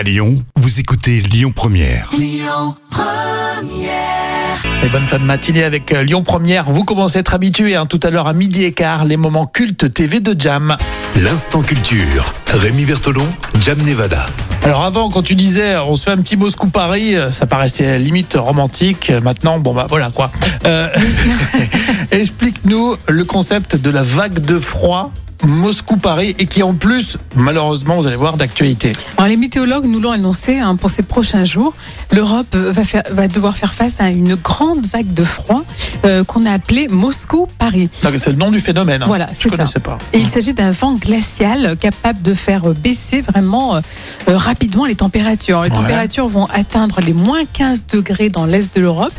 À Lyon, vous écoutez Lyon Première. Et bonne fin de matinée avec euh, Lyon Première. Vous commencez à être habitués hein, tout à l'heure à midi et quart, les moments cultes TV de Jam. L'instant culture. Rémi Bertolon, Jam Nevada. Alors avant, quand tu disais on se fait un petit Moscou-Paris, euh, ça paraissait limite romantique. Euh, Maintenant, bon bah voilà quoi. Euh, Explique-nous le concept de la vague de froid Moscou-Paris et qui en plus, malheureusement, vous allez voir, d'actualité. Alors, les météorologues nous l'ont annoncé hein, pour ces prochains jours. L'Europe va, faire- va devoir faire face à une grande vague de froid euh, qu'on a appelée Moscou-Paris. C'est le nom du phénomène. hein. Voilà, Je ça. connaissais pas. Et il s'agit d'un vent glacial capable de faire baisser vraiment euh, euh, rapidement les températures. Les Ouais. températures vont atteindre les moins 15 degrés dans l'est de l'Europe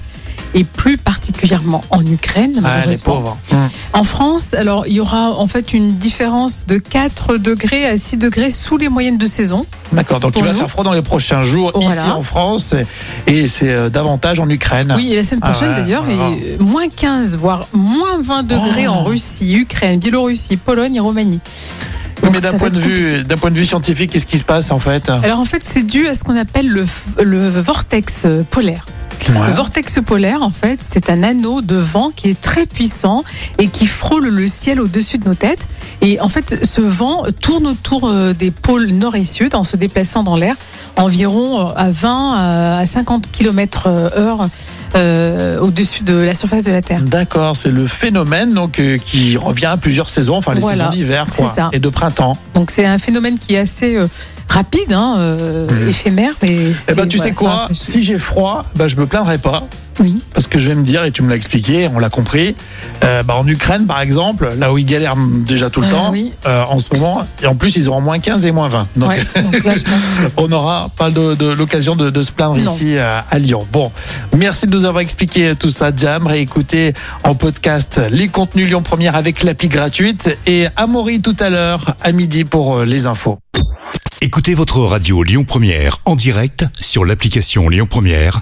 et plus particulièrement en Ukraine, Ah, les malheureusement. Hum. En France, alors il y aura en fait une différence de 4 degrés à 6 degrés sous les moyennes de saison. D'accord, donc il va nous. faire froid dans les prochains jours ici en France et, c'est euh, davantage en Ukraine. Oui, et la semaine Ah prochaine ouais, d'ailleurs, euh, moins 15, voire moins 20 degrés Oh. en Russie, Ukraine, Biélorussie, Pologne et Roumanie. Oui, mais d'un point, de vue, d'un point de vue scientifique, qu'est-ce qui se passe en fait? Alors en fait, c'est dû à ce qu'on appelle le, le vortex euh, polaire. Ouais. Le vortex polaire, en fait, c'est un anneau de vent qui est très puissant et qui frôle le ciel au-dessus de nos têtes. Et en fait, ce vent tourne autour euh, des pôles nord et sud en se déplaçant dans l'air environ euh, à 20 à 50 km heure euh, au-dessus de la surface de la Terre. D'accord, c'est le phénomène donc euh, qui revient à plusieurs saisons, enfin les Voilà, saisons d'hiver et de printemps. Donc c'est un phénomène qui est assez euh, rapide, hein, euh, Mhm. éphémère, mais Eh ben tu voilà, sais quoi, si j'ai froid, ben je me plaindrai pas. Oui. Parce que je vais me dire, et tu me l'as expliqué, on l'a compris, euh, bah, en Ukraine par exemple, là où ils galèrent déjà tout le Ah, temps, oui. euh, en ce moment, et en plus ils auront moins 15 et moins 20. Donc Ouais, donc là, je pense- on n'aura pas de, de- l'occasion de, de se plaindre Non. ici euh, à Lyon. Bon, merci de nous avoir expliqué tout ça, Jam. Réécoutez en podcast les contenus Lyon Première avec l'appli gratuite et Amaury tout à l'heure à midi pour euh, les infos. Écoutez votre radio Lyon Première en direct sur l'application Lyon Première,